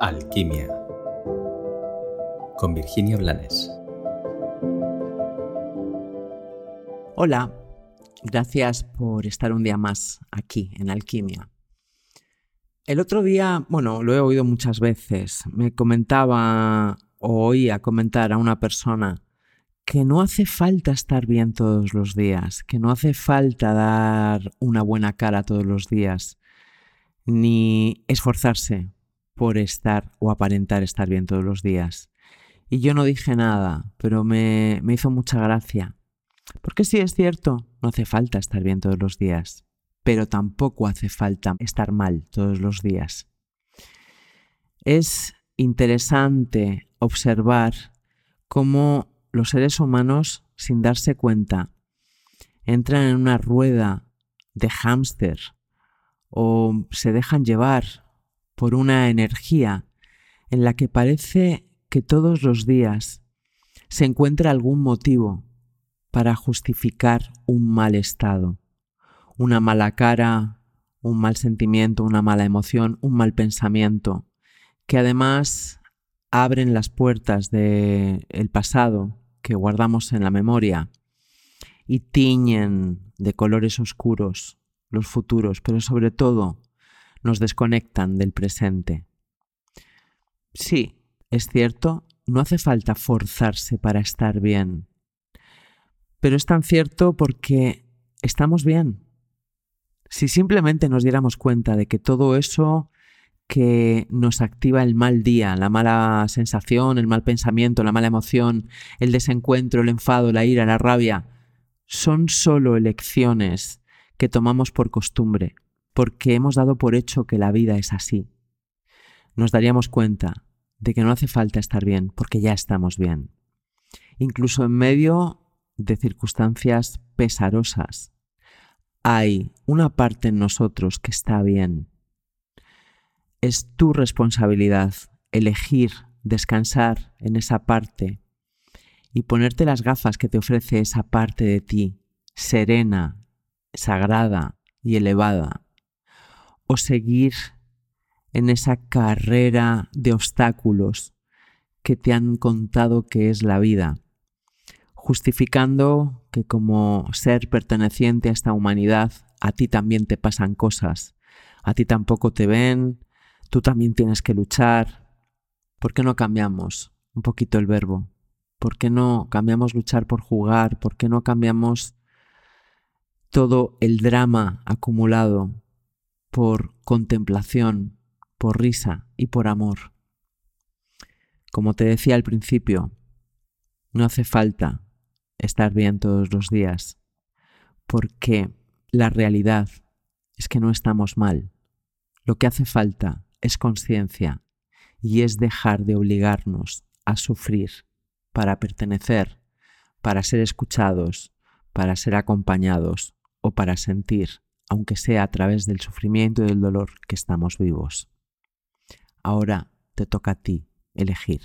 Alquimia con Virginia Blanes. Hola, gracias por estar un día más aquí en Alquimia. El otro día, bueno, lo he oído muchas veces, me comentaba o oía comentar a una persona que no hace falta estar bien todos los días, que no hace falta dar una buena cara todos los días, ni esforzarse por estar o aparentar estar bien todos los días. Y yo no dije nada, pero me, me hizo mucha gracia. Porque sí es cierto, no hace falta estar bien todos los días, pero tampoco hace falta estar mal todos los días. Es interesante observar cómo los seres humanos, sin darse cuenta, entran en una rueda de hámster o se dejan llevar por una energía en la que parece que todos los días se encuentra algún motivo para justificar un mal estado, una mala cara, un mal sentimiento, una mala emoción, un mal pensamiento, que además abren las puertas del el pasado que guardamos en la memoria y tiñen de colores oscuros los futuros, pero sobre todo nos desconectan del presente. Sí, es cierto, no hace falta forzarse para estar bien, pero es tan cierto porque estamos bien. Si simplemente nos diéramos cuenta de que todo eso que nos activa el mal día, la mala sensación, el mal pensamiento, la mala emoción, el desencuentro, el enfado, la ira, la rabia, son solo elecciones que tomamos por costumbre, porque hemos dado por hecho que la vida es así. Nos daríamos cuenta de que no hace falta estar bien, porque ya estamos bien. Incluso en medio de circunstancias pesarosas, hay una parte en nosotros que está bien. Es tu responsabilidad elegir descansar en esa parte y ponerte las gafas que te ofrece esa parte de ti, serena, sagrada y elevada, o seguir en esa carrera de obstáculos que te han contado que es la vida, justificando que como ser perteneciente a esta humanidad, a ti también te pasan cosas, a ti tampoco te ven, tú también tienes que luchar. ¿Por qué no cambiamos un poquito el verbo? ¿Por qué no cambiamos luchar por jugar? ¿Por qué no cambiamos todo el drama acumulado por contemplación, por risa y por amor? Como te decía al principio, no hace falta estar bien todos los días, porque la realidad es que no estamos mal. Lo que hace falta es conciencia y es dejar de obligarnos a sufrir para pertenecer, para ser escuchados, para ser acompañados o para sentir, aunque sea a través del sufrimiento y del dolor, que estamos vivos. Ahora te toca a ti elegir.